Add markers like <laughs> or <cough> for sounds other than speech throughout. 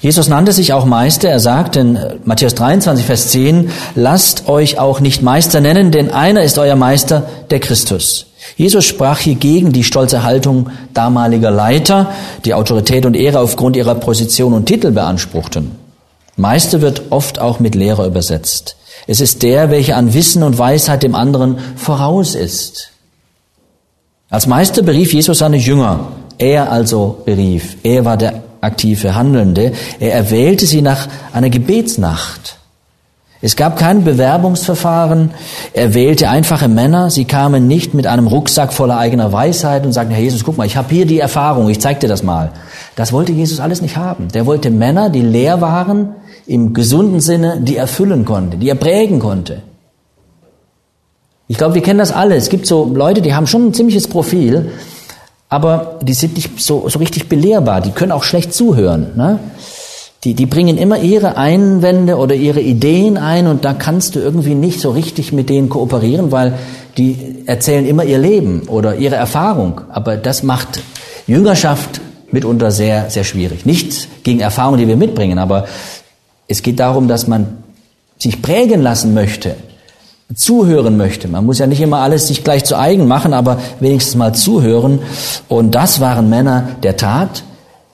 Jesus nannte sich auch Meister. Er sagt in Matthäus 23, Vers 10, lasst euch auch nicht Meister nennen, denn einer ist euer Meister, der Christus. Jesus sprach hier gegen die stolze Haltung damaliger Leiter, die Autorität und Ehre aufgrund ihrer Position und Titel beanspruchten. Meister wird oft auch mit Lehrer übersetzt. Es ist der, welcher an Wissen und Weisheit dem anderen voraus ist. Als Meister berief Jesus seine Jünger. Er also berief. Er war der aktive Handelnde. Er erwählte sie nach einer Gebetsnacht. Es gab kein Bewerbungsverfahren. Er wählte einfache Männer. Sie kamen nicht mit einem Rucksack voller eigener Weisheit und sagten, Herr Jesus, guck mal, ich habe hier die Erfahrung, ich zeig dir das mal. Das wollte Jesus alles nicht haben. Der wollte Männer, die leer waren, im gesunden Sinne, die er füllen konnte, die er prägen konnte. Ich glaube, wir kennen das alle. Es gibt so Leute, die haben schon ein ziemliches Profil, aber die sind nicht so, so richtig belehrbar. Die können auch schlecht zuhören. Ne? Die, die bringen immer ihre Einwände oder ihre Ideen ein und da kannst du irgendwie nicht so richtig mit denen kooperieren, weil die erzählen immer ihr Leben oder ihre Erfahrung. Aber das macht Jüngerschaft mitunter sehr, sehr schwierig. Nicht gegen Erfahrungen, die wir mitbringen, aber es geht darum, dass man sich prägen lassen möchte zuhören möchte. Man muss ja nicht immer alles sich gleich zu eigen machen, aber wenigstens mal zuhören. Und das waren Männer der Tat,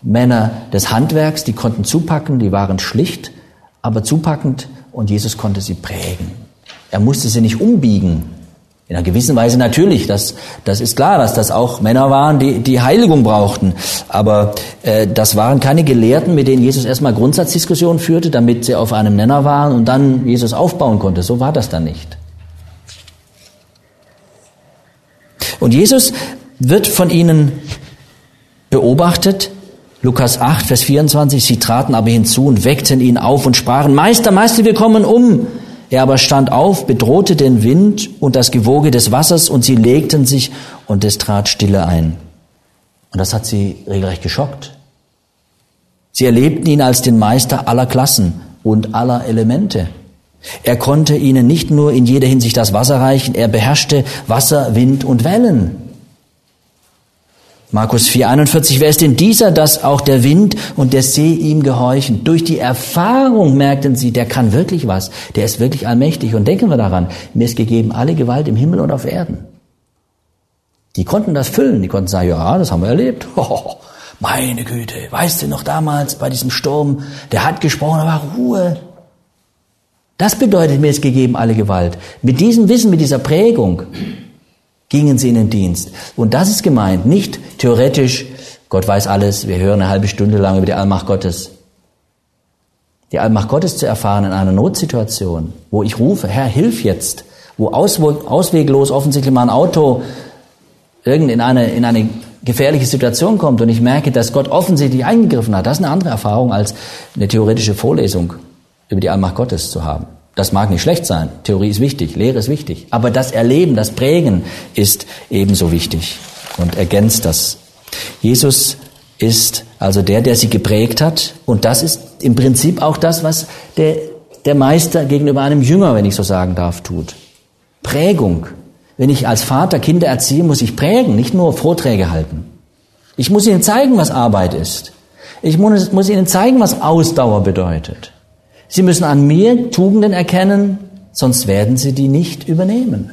Männer des Handwerks, die konnten zupacken, die waren schlicht, aber zupackend und Jesus konnte sie prägen. Er musste sie nicht umbiegen. In einer gewissen Weise natürlich, das, das ist klar, dass das auch Männer waren, die die Heiligung brauchten. Aber äh, das waren keine Gelehrten, mit denen Jesus erstmal Grundsatzdiskussionen führte, damit sie auf einem Nenner waren und dann Jesus aufbauen konnte. So war das dann nicht. Und Jesus wird von ihnen beobachtet. Lukas 8, Vers 24, sie traten aber hinzu und weckten ihn auf und sprachen, Meister, Meister, wir kommen um. Er aber stand auf, bedrohte den Wind und das Gewoge des Wassers und sie legten sich und es trat Stille ein. Und das hat sie regelrecht geschockt. Sie erlebten ihn als den Meister aller Klassen und aller Elemente. Er konnte ihnen nicht nur in jeder Hinsicht das Wasser reichen, er beherrschte Wasser, Wind und Wellen. Markus 4,41, wer ist denn dieser, dass auch der Wind und der See ihm gehorchen? Durch die Erfahrung merkten sie, der kann wirklich was, der ist wirklich allmächtig. Und denken wir daran, mir ist gegeben alle Gewalt im Himmel und auf Erden. Die konnten das füllen, die konnten sagen, ja, das haben wir erlebt. <laughs> Oh, meine Güte, weißt du noch damals bei diesem Sturm, der hat gesprochen, war Ruhe. Das bedeutet, mir ist gegeben alle Gewalt. Mit diesem Wissen, mit dieser Prägung gingen sie in den Dienst. Und das ist gemeint, nicht theoretisch, Gott weiß alles, wir hören eine halbe Stunde lang über die Allmacht Gottes. Die Allmacht Gottes zu erfahren in einer Notsituation, wo ich rufe, Herr, hilf jetzt, wo ausweglos offensichtlich mal ein Auto irgend in eine, in eine gefährliche Situation kommt und ich merke, dass Gott offensichtlich eingegriffen hat, das ist eine andere Erfahrung als eine theoretische Vorlesung über die Allmacht Gottes zu haben. Das mag nicht schlecht sein. Theorie ist wichtig, Lehre ist wichtig. Aber das Erleben, das Prägen ist ebenso wichtig und ergänzt das. Jesus ist also der, der sie geprägt hat. Und das ist im Prinzip auch das, was der, der Meister gegenüber einem Jünger, wenn ich so sagen darf, tut. Prägung. Wenn ich als Vater Kinder erziehe, muss ich prägen, nicht nur Vorträge halten. Ich muss ihnen zeigen, was Arbeit ist. Ich muss, muss ihnen zeigen, was Ausdauer bedeutet. Sie müssen an mir Tugenden erkennen, sonst werden sie die nicht übernehmen.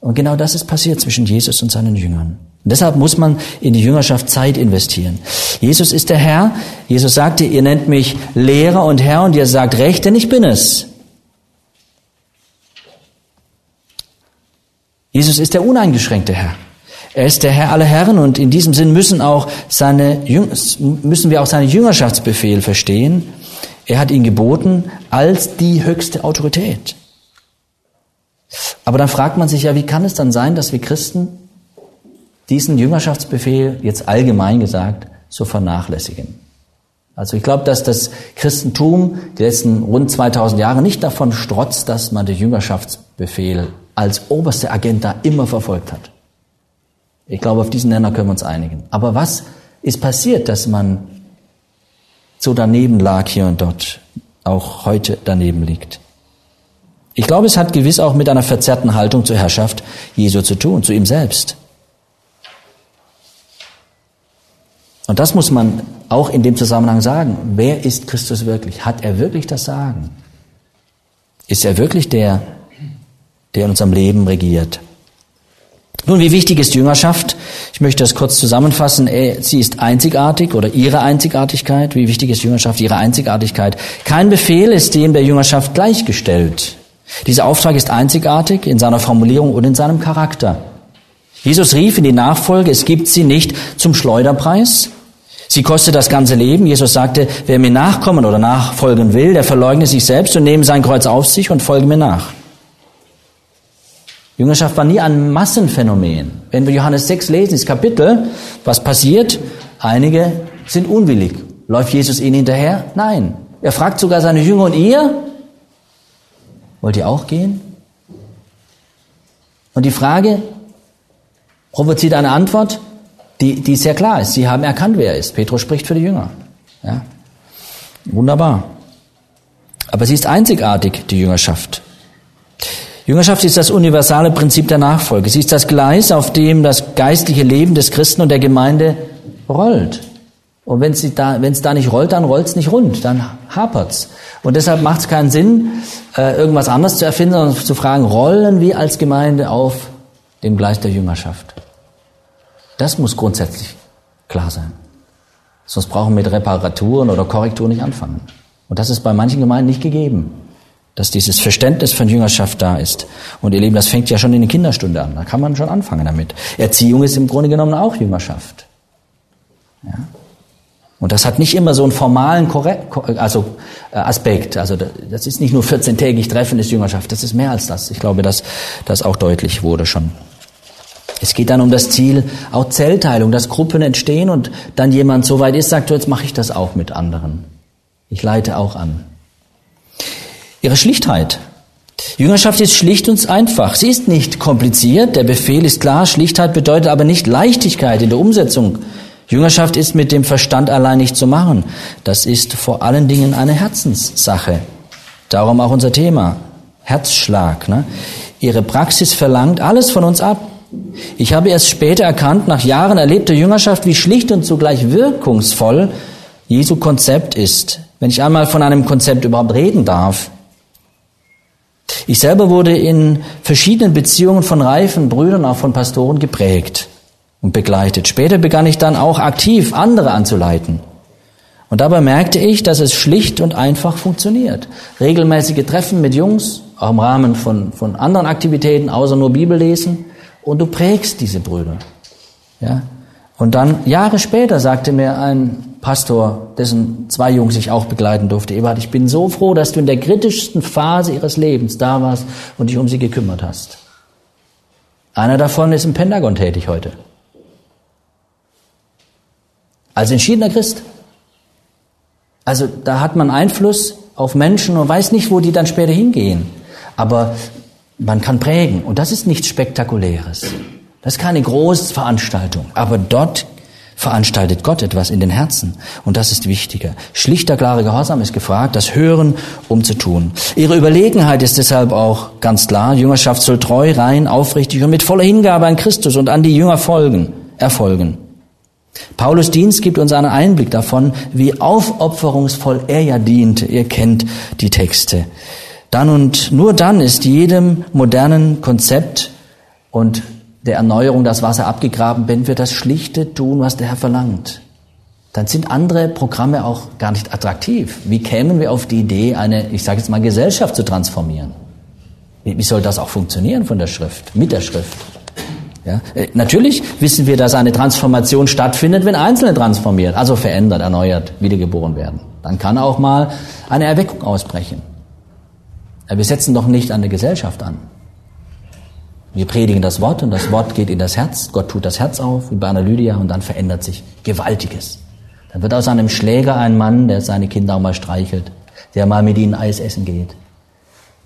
Und genau das ist passiert zwischen Jesus und seinen Jüngern. Und deshalb muss man in die Jüngerschaft Zeit investieren. Jesus ist der Herr. Jesus sagte, ihr nennt mich Lehrer und Herr und ihr sagt recht, denn ich bin es. Jesus ist der uneingeschränkte Herr. Er ist der Herr aller Herren und in diesem Sinn müssen auch seine, müssen wir auch seinen Jüngerschaftsbefehl verstehen. Er hat ihn geboten als die höchste Autorität. Aber dann fragt man sich ja, wie kann es dann sein, dass wir Christen diesen Jüngerschaftsbefehl, jetzt allgemein gesagt, so vernachlässigen? Also ich glaube, dass das Christentum die letzten rund 2000 Jahre nicht davon strotzt, dass man den Jüngerschaftsbefehl als oberste Agenda immer verfolgt hat. Ich glaube, auf diesen Nenner können wir uns einigen. Aber was ist passiert, dass man so daneben lag hier und dort, auch heute daneben liegt? Ich glaube, es hat gewiss auch mit einer verzerrten Haltung zur Herrschaft Jesu zu tun, zu ihm selbst. Und das muss man auch in dem Zusammenhang sagen. Wer ist Christus wirklich? Hat er wirklich das Sagen? Ist er wirklich der, der in unserem Leben regiert? Nun, wie wichtig ist Jüngerschaft? Ich möchte das kurz zusammenfassen. Sie ist einzigartig oder ihre Einzigartigkeit. Wie wichtig ist Jüngerschaft? Ihre Einzigartigkeit. Kein Befehl ist dem der Jüngerschaft gleichgestellt. Dieser Auftrag ist einzigartig in seiner Formulierung und in seinem Charakter. Jesus rief in die Nachfolge, es gibt sie nicht zum Schleuderpreis. Sie kostet das ganze Leben. Jesus sagte, wer mir nachkommen oder nachfolgen will, der verleugne sich selbst und nehme sein Kreuz auf sich und folge mir nach. Jüngerschaft war nie ein Massenphänomen. Wenn wir Johannes 6 lesen, das Kapitel, was passiert? Einige sind unwillig. Läuft Jesus ihnen hinterher? Nein. Er fragt sogar seine Jünger und ihr, wollt ihr auch gehen? Und die Frage provoziert eine Antwort, die, die sehr klar ist. Sie haben erkannt, wer er ist. Petrus spricht für die Jünger. Ja? Wunderbar. Aber sie ist einzigartig, die Jüngerschaft. Jüngerschaft ist das universale Prinzip der Nachfolge. Sie ist das Gleis, auf dem das geistliche Leben des Christen und der Gemeinde rollt. Und wenn es da, wenn's da nicht rollt, dann rollt es nicht rund, dann hapert's. Und deshalb macht es keinen Sinn, äh, irgendwas anderes zu erfinden, sondern zu fragen, rollen wir als Gemeinde auf dem Gleis der Jüngerschaft? Das muss grundsätzlich klar sein. Sonst brauchen wir mit Reparaturen oder Korrekturen nicht anfangen. Und das ist bei manchen Gemeinden nicht gegeben dass dieses Verständnis von Jüngerschaft da ist. Und ihr Lieben, das fängt ja schon in der Kinderstunde an. Da kann man schon anfangen damit. Erziehung ist im Grunde genommen auch Jüngerschaft. Ja? Und das hat nicht immer so einen formalen also, äh, Aspekt. Also das ist nicht nur 14-tägig Treffen ist Jüngerschaft, das ist mehr als das. Ich glaube, dass das auch deutlich wurde schon. Es geht dann um das Ziel, auch Zellteilung, dass Gruppen entstehen und dann jemand so weit ist, sagt, jetzt mache ich das auch mit anderen. Ich leite auch an ihre Schlichtheit. Jüngerschaft ist schlicht und einfach. Sie ist nicht kompliziert. Der Befehl ist klar. Schlichtheit bedeutet aber nicht Leichtigkeit in der Umsetzung. Jüngerschaft ist mit dem Verstand allein nicht zu machen. Das ist vor allen Dingen eine Herzenssache. Darum auch unser Thema. Herzschlag. Ne? Ihre Praxis verlangt alles von uns ab. Ich habe erst später erkannt, nach Jahren erlebter Jüngerschaft, wie schlicht und zugleich wirkungsvoll Jesu Konzept ist. Wenn ich einmal von einem Konzept überhaupt reden darf. Ich selber wurde in verschiedenen Beziehungen von reifen Brüdern, auch von Pastoren geprägt und begleitet. Später begann ich dann auch aktiv andere anzuleiten. Und dabei merkte ich, dass es schlicht und einfach funktioniert. Regelmäßige Treffen mit Jungs, auch im Rahmen von, von anderen Aktivitäten, außer nur Bibel lesen. Und du prägst diese Brüder. Ja? Und dann Jahre später sagte mir ein Pastor, dessen zwei Jungs ich auch begleiten durfte. Ebert, ich bin so froh, dass du in der kritischsten Phase ihres Lebens da warst und dich um sie gekümmert hast. Einer davon ist im Pentagon tätig heute. Als entschiedener Christ. Also da hat man Einfluss auf Menschen und weiß nicht, wo die dann später hingehen. Aber man kann prägen. Und das ist nichts Spektakuläres. Das ist keine Großveranstaltung. Aber dort veranstaltet Gott etwas in den Herzen. Und das ist wichtiger. Schlichter, klarer Gehorsam ist gefragt, das Hören, um zu tun. Ihre Überlegenheit ist deshalb auch ganz klar. Jüngerschaft soll treu, rein, aufrichtig und mit voller Hingabe an Christus und an die Jünger folgen, erfolgen. Paulus Dienst gibt uns einen Einblick davon, wie aufopferungsvoll er ja diente. Ihr kennt die Texte. Dann und nur dann ist jedem modernen Konzept und der Erneuerung das Wasser abgegraben, wenn wir das Schlichte tun, was der Herr verlangt. Dann sind andere Programme auch gar nicht attraktiv. Wie kämen wir auf die Idee, eine, ich sage jetzt mal, Gesellschaft zu transformieren? Wie, soll das auch funktionieren von der Schrift, mit der Schrift? Ja, äh, natürlich wissen wir, dass eine Transformation stattfindet, wenn Einzelne transformiert, also verändert, erneuert, wiedergeboren werden. Dann kann auch mal eine Erweckung ausbrechen. Wir setzen doch nicht an der Gesellschaft an. Wir predigen das Wort und das Wort geht in das Herz. Gott tut das Herz auf, wie bei einer Lydia, und dann verändert sich Gewaltiges. Dann wird aus einem Schläger ein Mann, der seine Kinder auch mal streichelt, der mal mit ihnen Eis essen geht,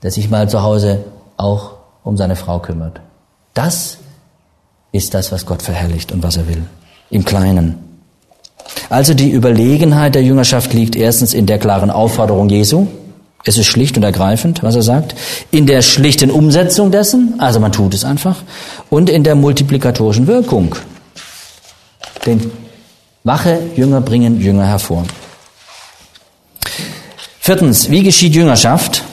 der sich mal zu Hause auch um seine Frau kümmert. Das ist das, was Gott verherrlicht und was er will. Im Kleinen. Also die Überlegenheit der Jüngerschaft liegt erstens in der klaren Aufforderung Jesu. Es ist schlicht und ergreifend, was er sagt. In der schlichten Umsetzung dessen, also man tut es einfach. Und in der multiplikatorischen Wirkung. Denn wache Jünger bringen Jünger hervor. Viertens, wie geschieht Jüngerschaft?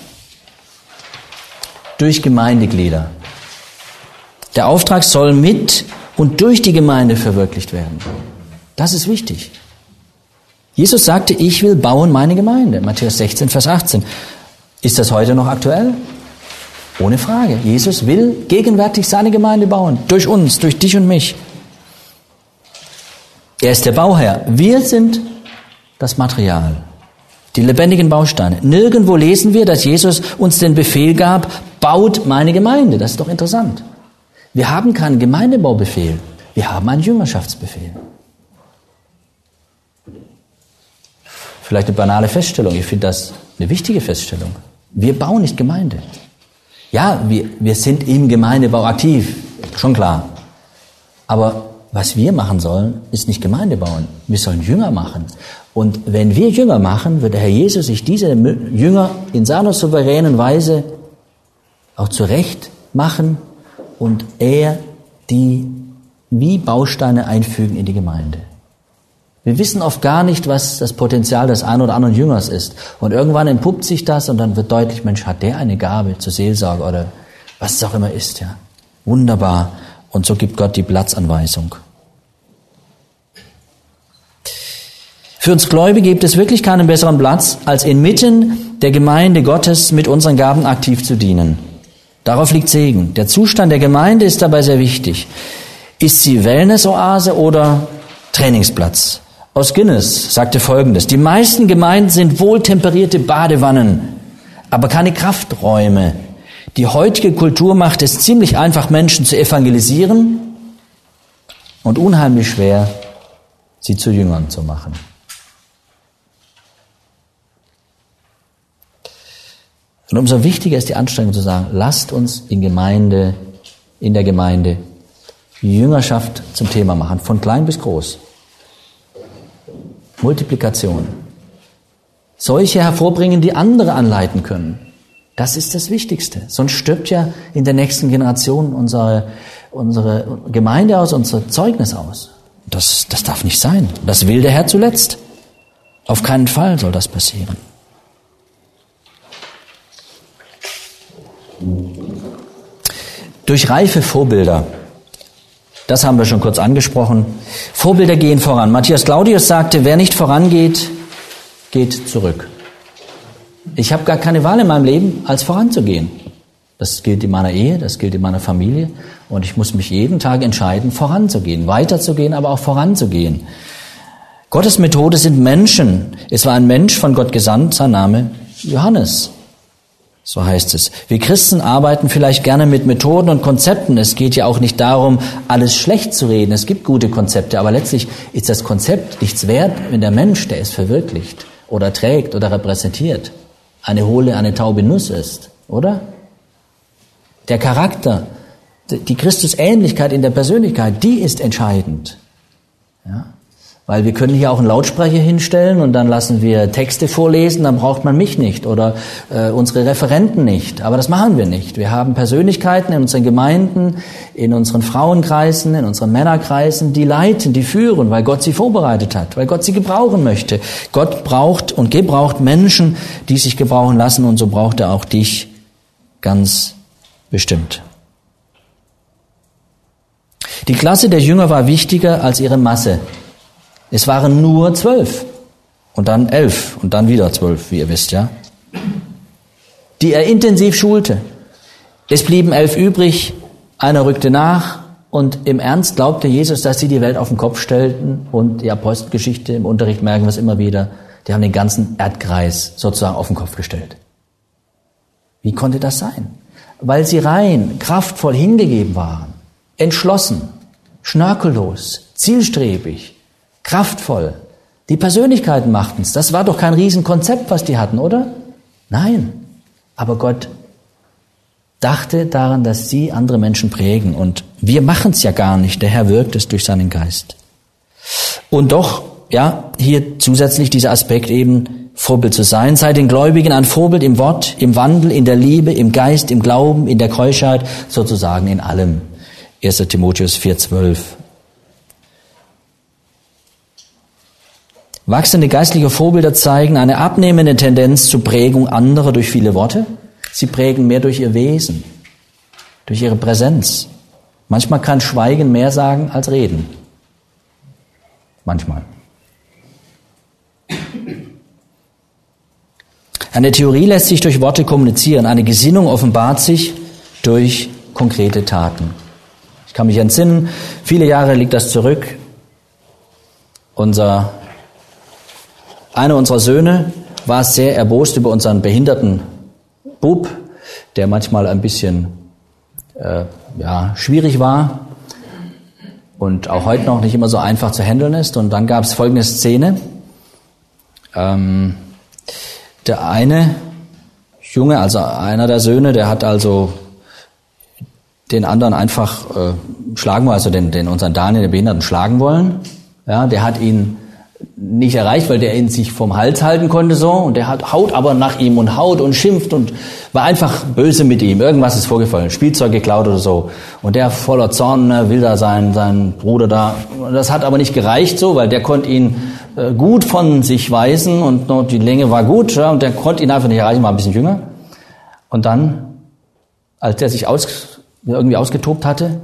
Durch Gemeindeglieder. Der Auftrag soll mit und durch die Gemeinde verwirklicht werden. Das ist wichtig. Jesus sagte, ich will bauen meine Gemeinde. Matthäus 16, Vers 18. Ist das heute noch aktuell? Ohne Frage. Jesus will gegenwärtig seine Gemeinde bauen. Durch uns, durch dich und mich. Er ist der Bauherr. Wir sind das Material. Die lebendigen Bausteine. Nirgendwo lesen wir, dass Jesus uns den Befehl gab, baut meine Gemeinde. Das ist doch interessant. Wir haben keinen Gemeindebaubefehl. Wir haben einen Jüngerschaftsbefehl. Vielleicht eine banale Feststellung. Ich finde das eine wichtige Feststellung. Wir bauen nicht Gemeinde. Ja, wir, wir sind im Gemeindebau aktiv, schon klar. Aber was wir machen sollen, ist nicht Gemeinde bauen. Wir sollen Jünger machen. Und wenn wir Jünger machen, wird der Herr Jesus sich diese Jünger in seiner souveränen Weise auch zurecht machen und er die wie Bausteine einfügen in die Gemeinde. Wir wissen oft gar nicht, was das Potenzial des einen oder anderen Jüngers ist. Und irgendwann entpuppt sich das und dann wird deutlich, Mensch, hat der eine Gabe zur Seelsorge oder was es auch immer ist, ja. Wunderbar. Und so gibt Gott die Platzanweisung. Für uns Gläubige gibt es wirklich keinen besseren Platz, als inmitten der Gemeinde Gottes mit unseren Gaben aktiv zu dienen. Darauf liegt Segen. Der Zustand der Gemeinde ist dabei sehr wichtig. Ist sie Wellnessoase oder Trainingsplatz? Aus Guinness sagte Folgendes. Die meisten Gemeinden sind wohltemperierte Badewannen, aber keine Krafträume. Die heutige Kultur macht es ziemlich einfach, Menschen zu evangelisieren und unheimlich schwer, sie zu Jüngern zu machen. Und umso wichtiger ist die Anstrengung zu sagen, lasst uns in Gemeinde, in der Gemeinde Jüngerschaft zum Thema machen, von klein bis groß. Multiplikation. Solche hervorbringen, die andere anleiten können. Das ist das Wichtigste. Sonst stirbt ja in der nächsten Generation unsere, unsere Gemeinde aus, unser Zeugnis aus. Das, das darf nicht sein. Das will der Herr zuletzt. Auf keinen Fall soll das passieren. Durch reife Vorbilder das haben wir schon kurz angesprochen. Vorbilder gehen voran. Matthias Claudius sagte, wer nicht vorangeht, geht zurück. Ich habe gar keine Wahl in meinem Leben, als voranzugehen. Das gilt in meiner Ehe, das gilt in meiner Familie. Und ich muss mich jeden Tag entscheiden, voranzugehen, weiterzugehen, aber auch voranzugehen. Gottes Methode sind Menschen. Es war ein Mensch von Gott gesandt, sein Name Johannes. So heißt es. Wir Christen arbeiten vielleicht gerne mit Methoden und Konzepten. Es geht ja auch nicht darum, alles schlecht zu reden. Es gibt gute Konzepte, aber letztlich ist das Konzept nichts wert, wenn der Mensch, der es verwirklicht oder trägt oder repräsentiert, eine hohle, eine taube Nuss ist, oder? Der Charakter, die Christusähnlichkeit in der Persönlichkeit, die ist entscheidend. Ja? Weil wir können hier auch einen Lautsprecher hinstellen und dann lassen wir Texte vorlesen, dann braucht man mich nicht oder äh, unsere Referenten nicht. Aber das machen wir nicht. Wir haben Persönlichkeiten in unseren Gemeinden, in unseren Frauenkreisen, in unseren Männerkreisen, die leiten, die führen, weil Gott sie vorbereitet hat, weil Gott sie gebrauchen möchte. Gott braucht und gebraucht Menschen, die sich gebrauchen lassen und so braucht er auch dich ganz bestimmt. Die Klasse der Jünger war wichtiger als ihre Masse. Es waren nur zwölf und dann elf und dann wieder zwölf, wie ihr wisst, ja. Die er intensiv schulte. Es blieben elf übrig, einer rückte nach und im Ernst glaubte Jesus, dass sie die Welt auf den Kopf stellten und die Apostelgeschichte im Unterricht merken wir es immer wieder, die haben den ganzen Erdkreis sozusagen auf den Kopf gestellt. Wie konnte das sein? Weil sie rein, kraftvoll hingegeben waren, entschlossen, schnörkellos, zielstrebig, kraftvoll, Die Persönlichkeiten machten es. Das war doch kein Riesenkonzept, was die hatten, oder? Nein. Aber Gott dachte daran, dass sie andere Menschen prägen. Und wir machen es ja gar nicht. Der Herr wirkt es durch seinen Geist. Und doch, ja, hier zusätzlich dieser Aspekt eben, Vorbild zu sein. Sei den Gläubigen ein Vorbild im Wort, im Wandel, in der Liebe, im Geist, im Glauben, in der Keuschheit, sozusagen in allem. 1. Timotheus 4,12. Wachsende geistliche Vorbilder zeigen eine abnehmende Tendenz zur Prägung anderer durch viele Worte. Sie prägen mehr durch ihr Wesen, durch ihre Präsenz. Manchmal kann Schweigen mehr sagen als Reden. Manchmal. Eine Theorie lässt sich durch Worte kommunizieren. Eine Gesinnung offenbart sich durch konkrete Taten. Ich kann mich entsinnen, viele Jahre liegt das zurück. Unser, einer unserer Söhne war sehr erbost über unseren behinderten Bub, der manchmal ein bisschen äh, ja, schwierig war und auch heute noch nicht immer so einfach zu handeln ist. Und dann gab es folgende Szene. Ähm, der eine Junge, also einer der Söhne, der hat also den anderen einfach äh, schlagen wollen, also den, den unseren Daniel, den Behinderten, schlagen wollen. Ja, der hat ihn nicht erreicht, weil der ihn sich vom Hals halten konnte so und der hat haut aber nach ihm und haut und schimpft und war einfach böse mit ihm. Irgendwas ist vorgefallen, Spielzeug geklaut oder so. Und der voller Zorn ne, will da sein, sein Bruder da. Das hat aber nicht gereicht so, weil der konnte ihn äh, gut von sich weisen und noch die Länge war gut ja, und der konnte ihn einfach nicht erreichen, war ein bisschen jünger. Und dann, als der sich aus, irgendwie ausgetobt hatte,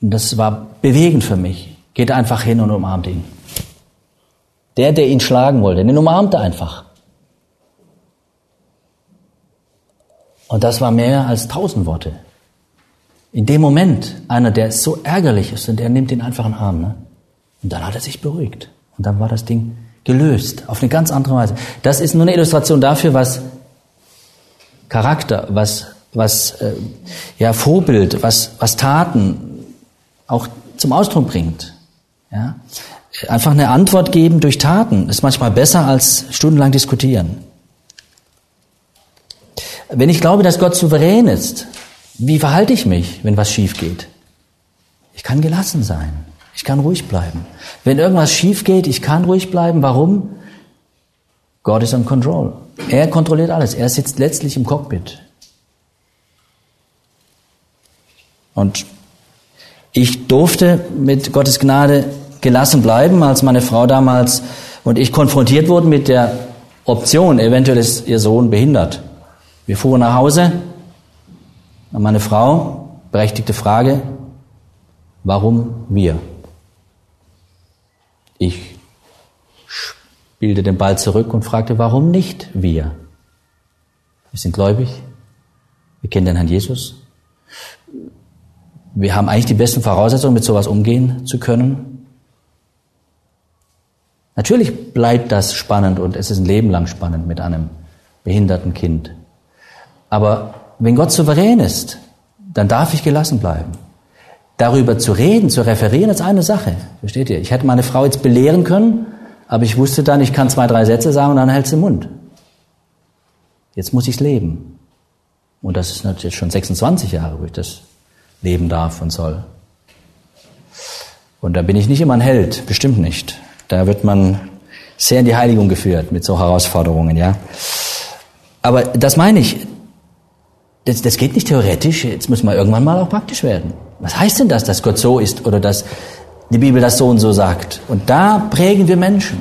das war bewegend für mich geht einfach hin und umarmt ihn. Der, der ihn schlagen wollte, den umarmte einfach. Und das war mehr als tausend Worte. In dem Moment, einer, der so ärgerlich ist, und der nimmt ihn einfach in den Arm. Ne? Und dann hat er sich beruhigt. Und dann war das Ding gelöst, auf eine ganz andere Weise. Das ist nur eine Illustration dafür, was Charakter, was, was äh, ja, Vorbild, was, was Taten auch zum Ausdruck bringt. Ja? Einfach eine Antwort geben durch Taten ist manchmal besser als stundenlang diskutieren. Wenn ich glaube, dass Gott souverän ist, wie verhalte ich mich, wenn was schief geht? Ich kann gelassen sein. Ich kann ruhig bleiben. Wenn irgendwas schief geht, ich kann ruhig bleiben. Warum? Gott ist on control. Er kontrolliert alles. Er sitzt letztlich im Cockpit. Und ich durfte mit Gottes Gnade gelassen bleiben, als meine Frau damals und ich konfrontiert wurden mit der Option, eventuell ist ihr Sohn behindert. Wir fuhren nach Hause und meine Frau, berechtigte Frage, warum wir? Ich spielte den Ball zurück und fragte, warum nicht wir? Wir sind gläubig, wir kennen den Herrn Jesus, wir haben eigentlich die besten Voraussetzungen, mit sowas umgehen zu können. Natürlich bleibt das spannend und es ist ein Leben lang spannend mit einem behinderten Kind. Aber wenn Gott souverän ist, dann darf ich gelassen bleiben. Darüber zu reden, zu referieren, ist eine Sache. Versteht ihr? Ich hätte meine Frau jetzt belehren können, aber ich wusste dann, ich kann zwei, drei Sätze sagen und dann hält sie den Mund. Jetzt muss ich es leben. Und das ist natürlich schon 26 Jahre, wo ich das leben darf und soll. Und da bin ich nicht immer ein Held, bestimmt nicht. Da wird man sehr in die Heiligung geführt mit so Herausforderungen, ja. Aber das meine ich. Das, das geht nicht theoretisch. Jetzt muss man irgendwann mal auch praktisch werden. Was heißt denn das, dass Gott so ist oder dass die Bibel das so und so sagt? Und da prägen wir Menschen.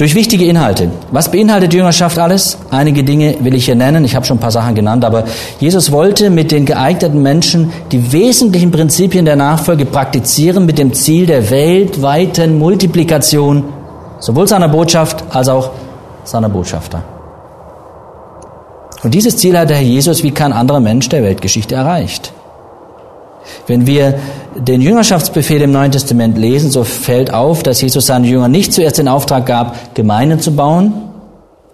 Durch wichtige Inhalte. Was beinhaltet Jüngerschaft alles? Einige Dinge will ich hier nennen. Ich habe schon ein paar Sachen genannt, aber Jesus wollte mit den geeigneten Menschen die wesentlichen Prinzipien der Nachfolge praktizieren mit dem Ziel der weltweiten Multiplikation sowohl seiner Botschaft als auch seiner Botschafter. Und dieses Ziel hat der Herr Jesus wie kein anderer Mensch der Weltgeschichte erreicht. Wenn wir den Jüngerschaftsbefehl im Neuen Testament lesen, so fällt auf, dass Jesus seinen Jüngern nicht zuerst den Auftrag gab, Gemeinden zu bauen,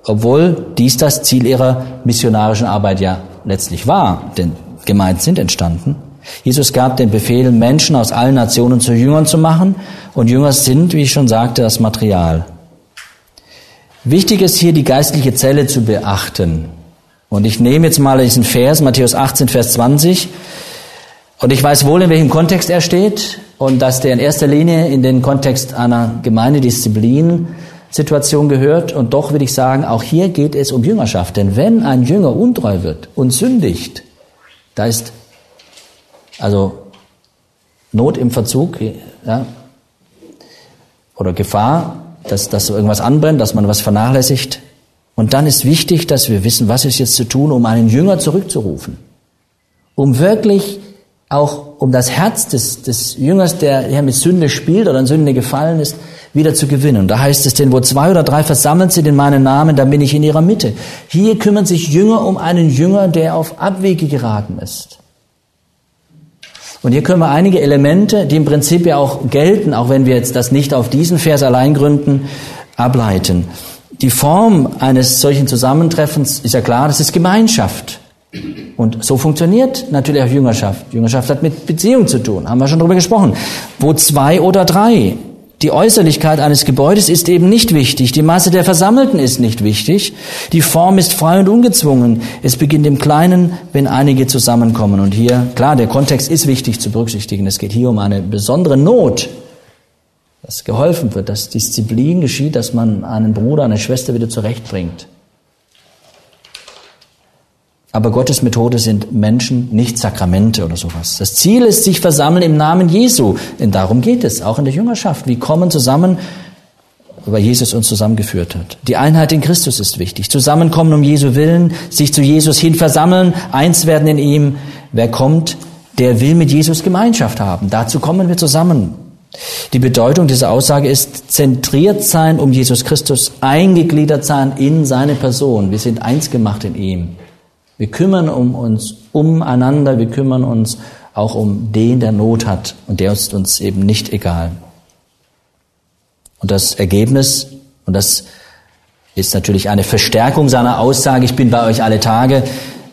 obwohl dies das Ziel ihrer missionarischen Arbeit ja letztlich war, denn Gemeinden sind entstanden. Jesus gab den Befehl, Menschen aus allen Nationen zu Jüngern zu machen. Und Jünger sind, wie ich schon sagte, das Material. Wichtig ist hier die geistliche Zelle zu beachten. Und ich nehme jetzt mal diesen Vers, Matthäus 18, Vers 20. Und ich weiß wohl, in welchem Kontext er steht und dass der in erster Linie in den Kontext einer Gemeindedisziplin-Situation gehört. Und doch will ich sagen, auch hier geht es um Jüngerschaft. Denn wenn ein Jünger untreu wird und sündigt, da ist also Not im Verzug ja, oder Gefahr, dass, dass irgendwas anbrennt, dass man was vernachlässigt. Und dann ist wichtig, dass wir wissen, was ist jetzt zu tun, um einen Jünger zurückzurufen. Um wirklich auch um das Herz des, des Jüngers, der ja mit Sünde spielt oder in Sünde gefallen ist, wieder zu gewinnen. Und da heißt es denn, wo zwei oder drei versammelt sind in meinen Namen, dann bin ich in ihrer Mitte. Hier kümmern sich Jünger um einen Jünger, der auf Abwege geraten ist. Und hier können wir einige Elemente, die im Prinzip ja auch gelten, auch wenn wir jetzt das nicht auf diesen Vers allein gründen, ableiten. Die Form eines solchen Zusammentreffens ist ja klar, das ist Gemeinschaft. Und so funktioniert natürlich auch Jüngerschaft. Jüngerschaft hat mit Beziehung zu tun, haben wir schon drüber gesprochen. Wo zwei oder drei die Äußerlichkeit eines Gebäudes ist eben nicht wichtig. Die Masse der Versammelten ist nicht wichtig. Die Form ist frei und ungezwungen. Es beginnt im Kleinen, wenn einige zusammenkommen. Und hier, klar, der Kontext ist wichtig zu berücksichtigen. Es geht hier um eine besondere Not, dass geholfen wird, dass Disziplin geschieht, dass man einen Bruder, eine Schwester wieder zurechtbringt. Aber Gottes Methode sind Menschen, nicht Sakramente oder sowas. Das Ziel ist, sich versammeln im Namen Jesu. Denn darum geht es, auch in der Jüngerschaft. Wir kommen zusammen, weil Jesus uns zusammengeführt hat. Die Einheit in Christus ist wichtig. Zusammenkommen um Jesu Willen, sich zu Jesus hin versammeln, eins werden in ihm. Wer kommt, der will mit Jesus Gemeinschaft haben. Dazu kommen wir zusammen. Die Bedeutung dieser Aussage ist zentriert sein um Jesus Christus, eingegliedert sein in seine Person. Wir sind eins gemacht in ihm. Wir kümmern um uns umeinander, wir kümmern uns auch um den, der Not hat und der ist uns eben nicht egal. Und das Ergebnis, und das ist natürlich eine Verstärkung seiner Aussage, ich bin bei euch alle Tage,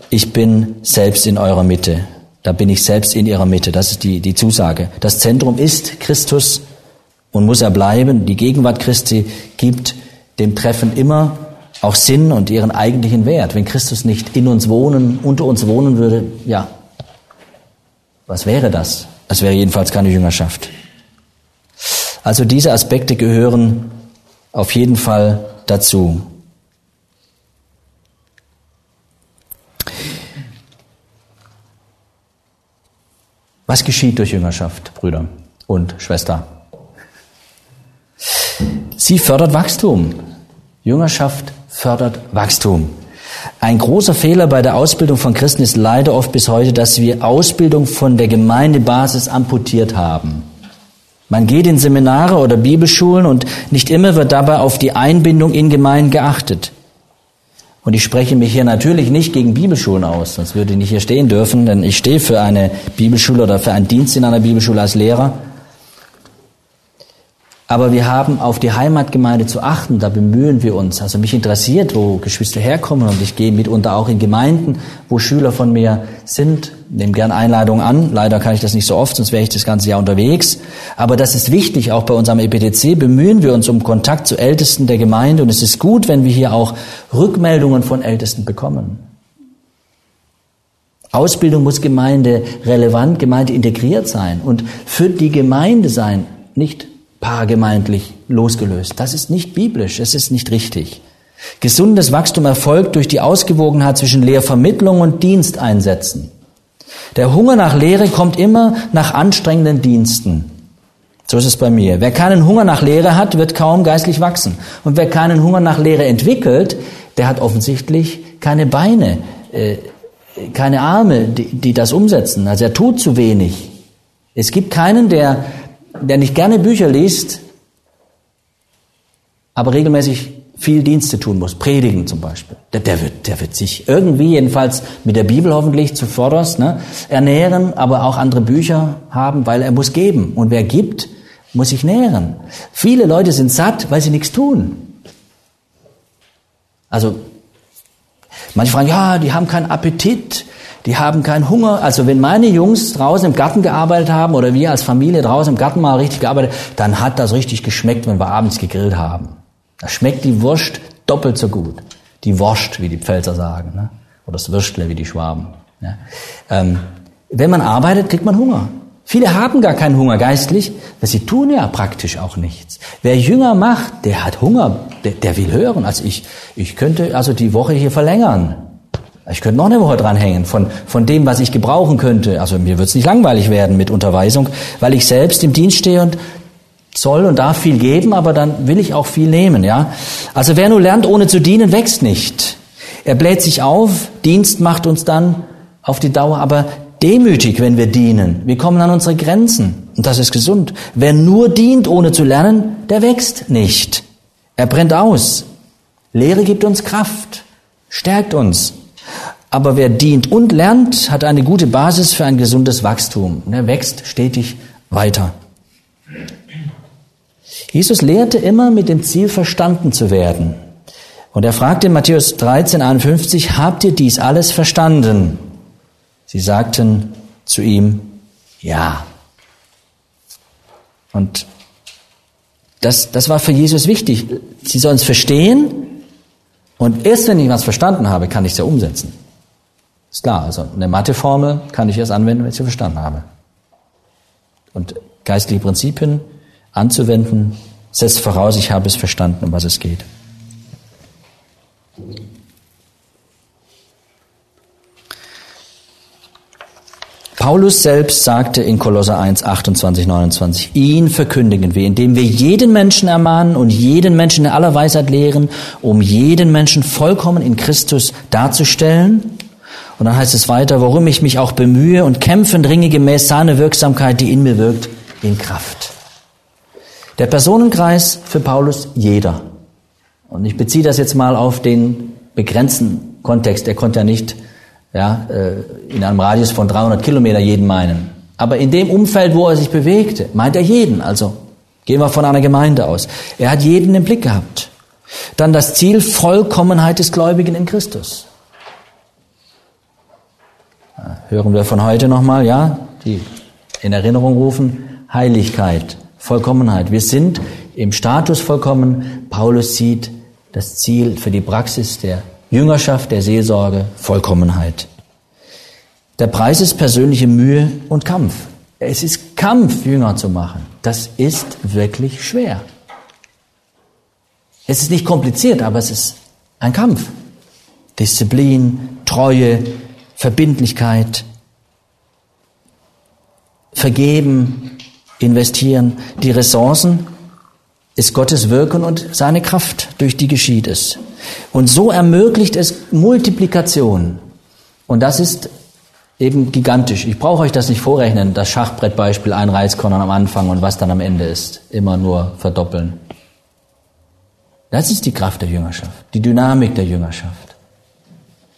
ich bin selbst in eurer Mitte. Da bin ich selbst in ihrer Mitte. Das ist die, die Zusage. Das Zentrum ist Christus und muss er bleiben. Die Gegenwart Christi gibt dem Treffen immer auch Sinn und ihren eigentlichen Wert. Wenn Christus nicht in uns wohnen, unter uns wohnen würde, ja, was wäre das? Es wäre jedenfalls keine Jüngerschaft. Also diese Aspekte gehören auf jeden Fall dazu. Was geschieht durch Jüngerschaft, Brüder und Schwester? Sie fördert Wachstum. Jüngerschaft fördert Wachstum. Ein großer Fehler bei der Ausbildung von Christen ist leider oft bis heute, dass wir Ausbildung von der Gemeindebasis amputiert haben. Man geht in Seminare oder Bibelschulen und nicht immer wird dabei auf die Einbindung in Gemeinden geachtet. Und ich spreche mich hier natürlich nicht gegen Bibelschulen aus, sonst würde ich nicht hier stehen dürfen, denn ich stehe für eine Bibelschule oder für einen Dienst in einer Bibelschule als Lehrer. Aber wir haben auf die Heimatgemeinde zu achten, da bemühen wir uns. Also mich interessiert, wo Geschwister herkommen und ich gehe mitunter auch in Gemeinden, wo Schüler von mir sind, nehme gern Einladungen an. Leider kann ich das nicht so oft, sonst wäre ich das ganze Jahr unterwegs. Aber das ist wichtig, auch bei unserem EPTC bemühen wir uns um Kontakt zu Ältesten der Gemeinde und es ist gut, wenn wir hier auch Rückmeldungen von Ältesten bekommen. Ausbildung muss Gemeinde relevant, Gemeinde integriert sein und für die Gemeinde sein, nicht paargemeindlich losgelöst. Das ist nicht biblisch, es ist nicht richtig. Gesundes Wachstum erfolgt durch die Ausgewogenheit zwischen Lehrvermittlung und Diensteinsätzen. Der Hunger nach Lehre kommt immer nach anstrengenden Diensten. So ist es bei mir. Wer keinen Hunger nach Lehre hat, wird kaum geistlich wachsen. Und wer keinen Hunger nach Lehre entwickelt, der hat offensichtlich keine Beine, äh, keine Arme, die, die das umsetzen. Also er tut zu wenig. Es gibt keinen, der der nicht gerne Bücher liest, aber regelmäßig viel Dienste tun muss, predigen zum Beispiel, der, der, wird, der wird sich irgendwie, jedenfalls mit der Bibel hoffentlich zuvorderst, ne, ernähren, aber auch andere Bücher haben, weil er muss geben. Und wer gibt, muss sich nähren. Viele Leute sind satt, weil sie nichts tun. Also, manche fragen, ja, die haben keinen Appetit, Die haben keinen Hunger. Also wenn meine Jungs draußen im Garten gearbeitet haben oder wir als Familie draußen im Garten mal richtig gearbeitet, dann hat das richtig geschmeckt, wenn wir abends gegrillt haben. Da schmeckt die Wurst doppelt so gut. Die Wurst, wie die Pfälzer sagen. Ne? Oder das Würstle, wie die Schwaben. Ja? Ähm, wenn man arbeitet, kriegt man Hunger. Viele haben gar keinen Hunger geistlich, weil sie tun ja praktisch auch nichts. Wer Jünger macht, der hat Hunger, der, der will hören. Also ich, ich könnte also die Woche hier verlängern. Ich könnte noch eine Woche dranhängen von, von dem, was ich gebrauchen könnte. Also mir wird es nicht langweilig werden mit Unterweisung, weil ich selbst im Dienst stehe und soll und darf viel geben, aber dann will ich auch viel nehmen, ja. Also wer nur lernt, ohne zu dienen, wächst nicht. Er bläht sich auf, Dienst macht uns dann auf die Dauer aber demütig, wenn wir dienen. Wir kommen an unsere Grenzen und das ist gesund. Wer nur dient, ohne zu lernen, der wächst nicht. Er brennt aus. Lehre gibt uns Kraft, stärkt uns. Aber wer dient und lernt, hat eine gute Basis für ein gesundes Wachstum. Er wächst stetig weiter. Jesus lehrte immer mit dem Ziel, verstanden zu werden. Und er fragte in Matthäus 13, 51, habt ihr dies alles verstanden? Sie sagten zu ihm, ja. Und das, das war für Jesus wichtig. Sie sollen es verstehen und erst wenn ich was verstanden habe, kann ich es ja umsetzen. Ist klar, also eine Matheformel kann ich erst anwenden, wenn ich sie verstanden habe. Und geistliche Prinzipien anzuwenden, setzt voraus, ich habe es verstanden, um was es geht. Paulus selbst sagte in Kolosser 1, 28, 29, ihn verkündigen wir, indem wir jeden Menschen ermahnen und jeden Menschen in aller Weisheit lehren, um jeden Menschen vollkommen in Christus darzustellen. Und dann heißt es weiter, worum ich mich auch bemühe und kämpfe und ringe gemäß seiner Wirksamkeit, die in mir wirkt, in Kraft. Der Personenkreis für Paulus jeder. Und ich beziehe das jetzt mal auf den begrenzten Kontext. Er konnte ja nicht ja, äh, in einem Radius von 300 Kilometer jeden meinen. Aber in dem Umfeld, wo er sich bewegte, meint er jeden. Also gehen wir von einer Gemeinde aus. Er hat jeden im Blick gehabt. Dann das Ziel Vollkommenheit des Gläubigen in Christus. Hören wir von heute nochmal, ja, die in Erinnerung rufen, Heiligkeit, Vollkommenheit. Wir sind im Status vollkommen. Paulus sieht das Ziel für die Praxis der Jüngerschaft, der Seelsorge, Vollkommenheit. Der Preis ist persönliche Mühe und Kampf. Es ist Kampf, Jünger zu machen. Das ist wirklich schwer. Es ist nicht kompliziert, aber es ist ein Kampf. Disziplin, Treue, Verbindlichkeit, vergeben, investieren. Die Ressourcen ist Gottes Wirken und seine Kraft, durch die geschieht es. Und so ermöglicht es Multiplikation. Und das ist eben gigantisch. Ich brauche euch das nicht vorrechnen, das Schachbrettbeispiel, ein Reiskorn am Anfang und was dann am Ende ist. Immer nur verdoppeln. Das ist die Kraft der Jüngerschaft, die Dynamik der Jüngerschaft.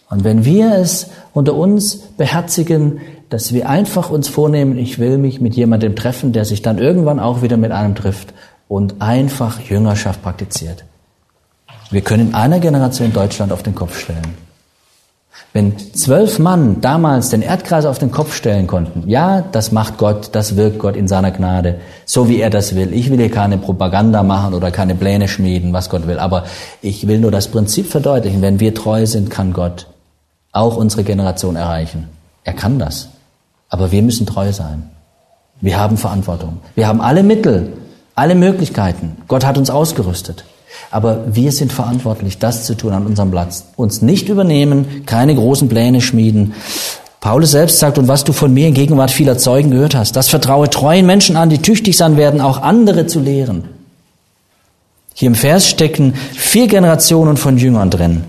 Und wenn wir es unter uns beherzigen, dass wir einfach uns vornehmen, ich will mich mit jemandem treffen, der sich dann irgendwann auch wieder mit einem trifft und einfach Jüngerschaft praktiziert. Wir können in einer Generation Deutschland auf den Kopf stellen. Wenn zwölf Mann damals den Erdkreis auf den Kopf stellen konnten, ja, das macht Gott, das wirkt Gott in seiner Gnade, so wie er das will. Ich will hier keine Propaganda machen oder keine Pläne schmieden, was Gott will, aber ich will nur das Prinzip verdeutlichen. Wenn wir treu sind, kann Gott auch unsere Generation erreichen. Er kann das. Aber wir müssen treu sein. Wir haben Verantwortung. Wir haben alle Mittel, alle Möglichkeiten. Gott hat uns ausgerüstet. Aber wir sind verantwortlich, das zu tun an unserem Platz. Uns nicht übernehmen, keine großen Pläne schmieden. Paulus selbst sagt, und was du von mir in Gegenwart vieler Zeugen gehört hast, das vertraue treuen Menschen an, die tüchtig sein werden, auch andere zu lehren. Hier im Vers stecken vier Generationen von Jüngern drin.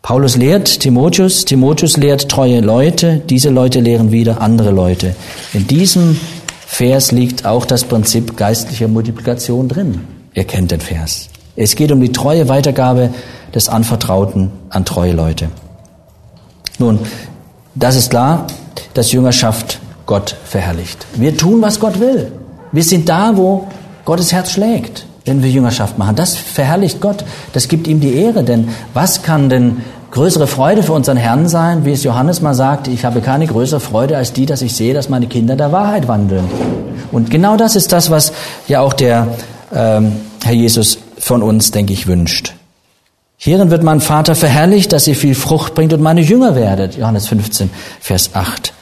Paulus lehrt Timotheus, Timotheus lehrt treue Leute, diese Leute lehren wieder andere Leute. In diesem Vers liegt auch das Prinzip geistlicher Multiplikation drin. Ihr kennt den Vers. Es geht um die treue Weitergabe des Anvertrauten an treue Leute. Nun, das ist klar, dass Jüngerschaft Gott verherrlicht. Wir tun, was Gott will. Wir sind da, wo Gottes Herz schlägt, wenn wir Jüngerschaft machen. Das verherrlicht Gott. Das gibt ihm die Ehre, denn was kann denn größere Freude für unseren Herrn sein, wie es Johannes mal sagte, ich habe keine größere Freude als die, dass ich sehe, dass meine Kinder der Wahrheit wandeln. Und genau das ist das, was ja auch der ähm, Herr Jesus von uns, denke ich, wünscht. Hierin wird mein Vater verherrlicht, dass ihr viel Frucht bringt und meine Jünger werdet. Johannes 15, Vers 8.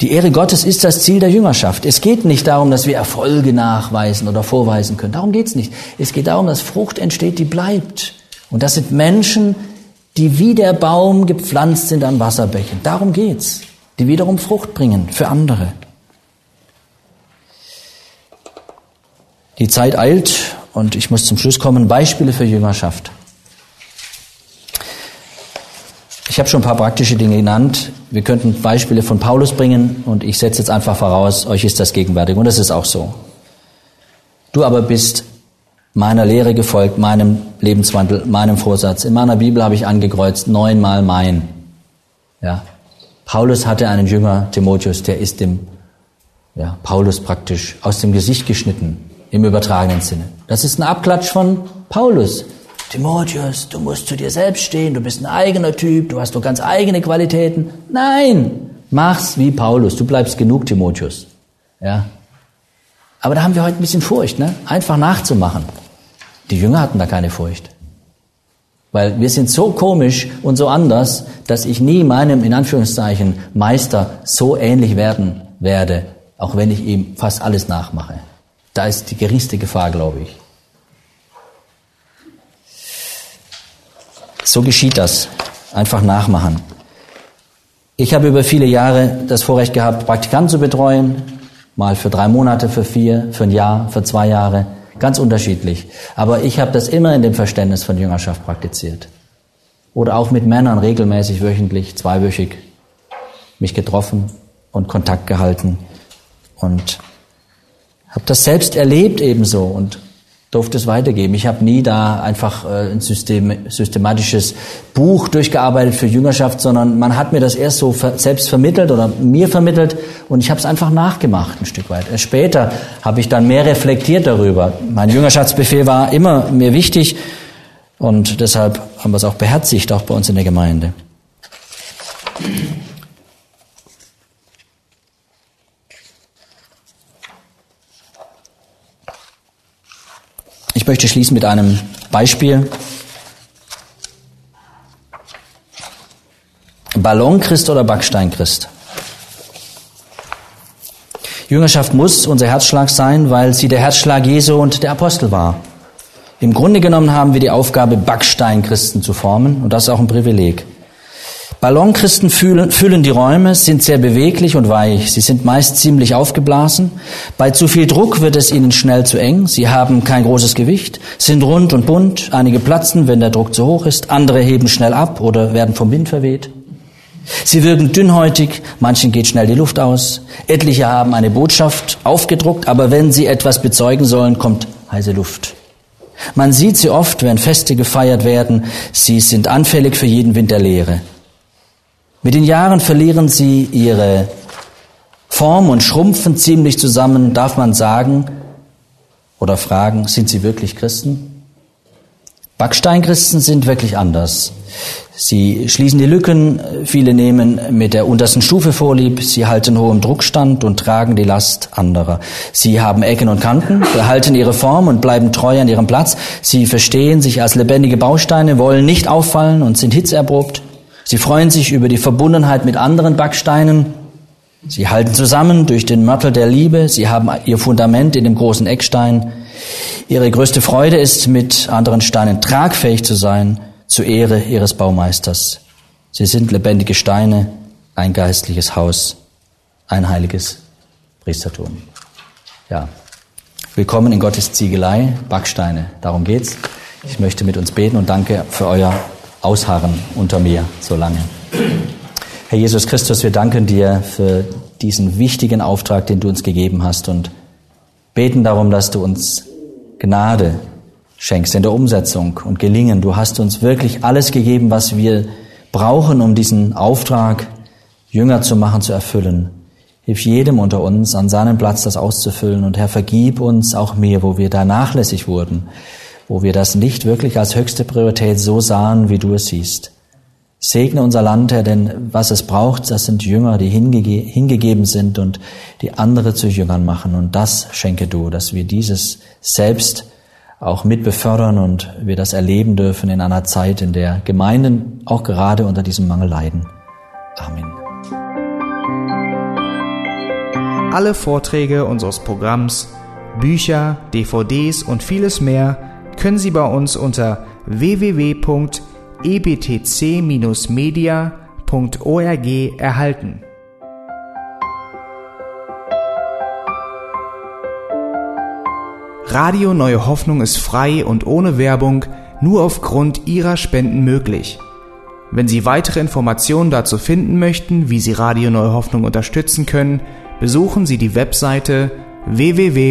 Die Ehre Gottes ist das Ziel der Jüngerschaft. Es geht nicht darum, dass wir Erfolge nachweisen oder vorweisen können. Darum geht's nicht. Es geht darum, dass Frucht entsteht, die bleibt. Und das sind Menschen, die wie der Baum gepflanzt sind an Wasserbächen. Darum geht's. Die wiederum Frucht bringen für andere. Die Zeit eilt und ich muss zum Schluss kommen. Beispiele für Jüngerschaft. Ich habe schon ein paar praktische Dinge genannt. Wir könnten Beispiele von Paulus bringen und ich setze jetzt einfach voraus, euch ist das gegenwärtig und das ist auch so. Du aber bist meiner Lehre gefolgt, meinem Lebenswandel, meinem Vorsatz. In meiner Bibel habe ich angekreuzt neunmal mein. Ja. Paulus hatte einen Jünger, Timotheus, der ist dem ja, Paulus praktisch aus dem Gesicht geschnitten, im übertragenen Sinne. Das ist ein Abklatsch von Paulus. Timotheus, du musst zu dir selbst stehen, du bist ein eigener Typ, du hast doch ganz eigene Qualitäten. Nein, mach's wie Paulus, du bleibst genug Timotheus. Ja. Aber da haben wir heute ein bisschen Furcht, ne? Einfach nachzumachen. Die Jünger hatten da keine Furcht. Weil wir sind so komisch und so anders, dass ich nie meinem, in Anführungszeichen, Meister so ähnlich werden werde, auch wenn ich ihm fast alles nachmache. Da ist die geringste Gefahr, glaube ich. So geschieht das. Einfach nachmachen. Ich habe über viele Jahre das Vorrecht gehabt, Praktikanten zu betreuen. Mal für drei Monate, für vier, für ein Jahr, für zwei Jahre. Ganz unterschiedlich. Aber ich habe das immer in dem Verständnis von Jüngerschaft praktiziert. Oder auch mit Männern regelmäßig, wöchentlich, zweiwöchig mich getroffen und Kontakt gehalten. Und habe das selbst erlebt ebenso und durfte es weitergeben. Ich habe nie da einfach äh, ein System, systematisches Buch durchgearbeitet für Jüngerschaft, sondern man hat mir das erst so selbst vermittelt oder mir vermittelt und ich habe es einfach nachgemacht ein Stück weit. Erst später habe ich dann mehr reflektiert darüber. Mein Jüngerschaftsbefehl war immer mir wichtig und deshalb haben wir es auch beherzigt, auch bei uns in der Gemeinde. Ich möchte schließen mit einem Beispiel. Ballonchrist oder Backsteinchrist? Jüngerschaft muss unser Herzschlag sein, weil sie der Herzschlag Jesu und der Apostel war. Im Grunde genommen haben wir die Aufgabe, Backsteinchristen zu formen und das ist auch ein Privileg. Ballonchristen füllen, füllen die Räume, sind sehr beweglich und weich. Sie sind meist ziemlich aufgeblasen. Bei zu viel Druck wird es ihnen schnell zu eng. Sie haben kein großes Gewicht, sind rund und bunt. Einige platzen, wenn der Druck zu hoch ist. Andere heben schnell ab oder werden vom Wind verweht. Sie wirken dünnhäutig, manchen geht schnell die Luft aus. Etliche haben eine Botschaft aufgedruckt, aber wenn sie etwas bezeugen sollen, kommt heiße Luft. Man sieht sie oft, wenn Feste gefeiert werden. Sie sind anfällig für jeden Wind der Lehre. Mit den Jahren verlieren sie ihre Form und schrumpfen ziemlich zusammen. Darf man sagen oder fragen, sind sie wirklich Christen? Backsteinchristen sind wirklich anders. Sie schließen die Lücken, viele nehmen mit der untersten Stufe vorlieb, sie halten hohem Druckstand und tragen die Last anderer. Sie haben Ecken und Kanten, behalten ihre Form und bleiben treu an ihrem Platz. Sie verstehen sich als lebendige Bausteine, wollen nicht auffallen und sind hitzerprobt. Sie freuen sich über die Verbundenheit mit anderen Backsteinen. Sie halten zusammen durch den Mörtel der Liebe. Sie haben ihr Fundament in dem großen Eckstein. Ihre größte Freude ist, mit anderen Steinen tragfähig zu sein, zur Ehre ihres Baumeisters. Sie sind lebendige Steine, ein geistliches Haus, ein heiliges Priestertum. Ja. Willkommen in Gottes Ziegelei, Backsteine. Darum geht's. Ich möchte mit uns beten und danke für euer ausharren unter mir so lange. Herr Jesus Christus, wir danken dir für diesen wichtigen Auftrag, den du uns gegeben hast und beten darum, dass du uns Gnade schenkst in der Umsetzung und Gelingen. Du hast uns wirklich alles gegeben, was wir brauchen, um diesen Auftrag Jünger zu machen, zu erfüllen. Hilf jedem unter uns, an seinem Platz das auszufüllen. Und Herr, vergib uns auch mir, wo wir da nachlässig wurden wo wir das nicht wirklich als höchste Priorität so sahen, wie du es siehst. Segne unser Land, Herr, denn was es braucht, das sind Jünger, die hingege hingegeben sind und die andere zu Jüngern machen. Und das schenke du, dass wir dieses selbst auch mit befördern und wir das erleben dürfen in einer Zeit, in der Gemeinden auch gerade unter diesem Mangel leiden. Amen. Alle Vorträge unseres Programms, Bücher, DVDs und vieles mehr können Sie bei uns unter www.ebtc-media.org erhalten. Radio Neue Hoffnung ist frei und ohne Werbung nur aufgrund Ihrer Spenden möglich. Wenn Sie weitere Informationen dazu finden möchten, wie Sie Radio Neue Hoffnung unterstützen können, besuchen Sie die Webseite www.rnh.de.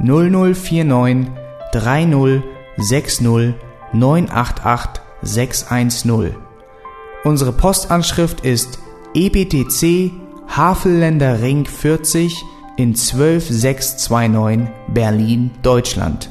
0049 30 60 988 610. Unsere Postanschrift ist EBTC Havelländer Ring 40 in 12629 Berlin, Deutschland.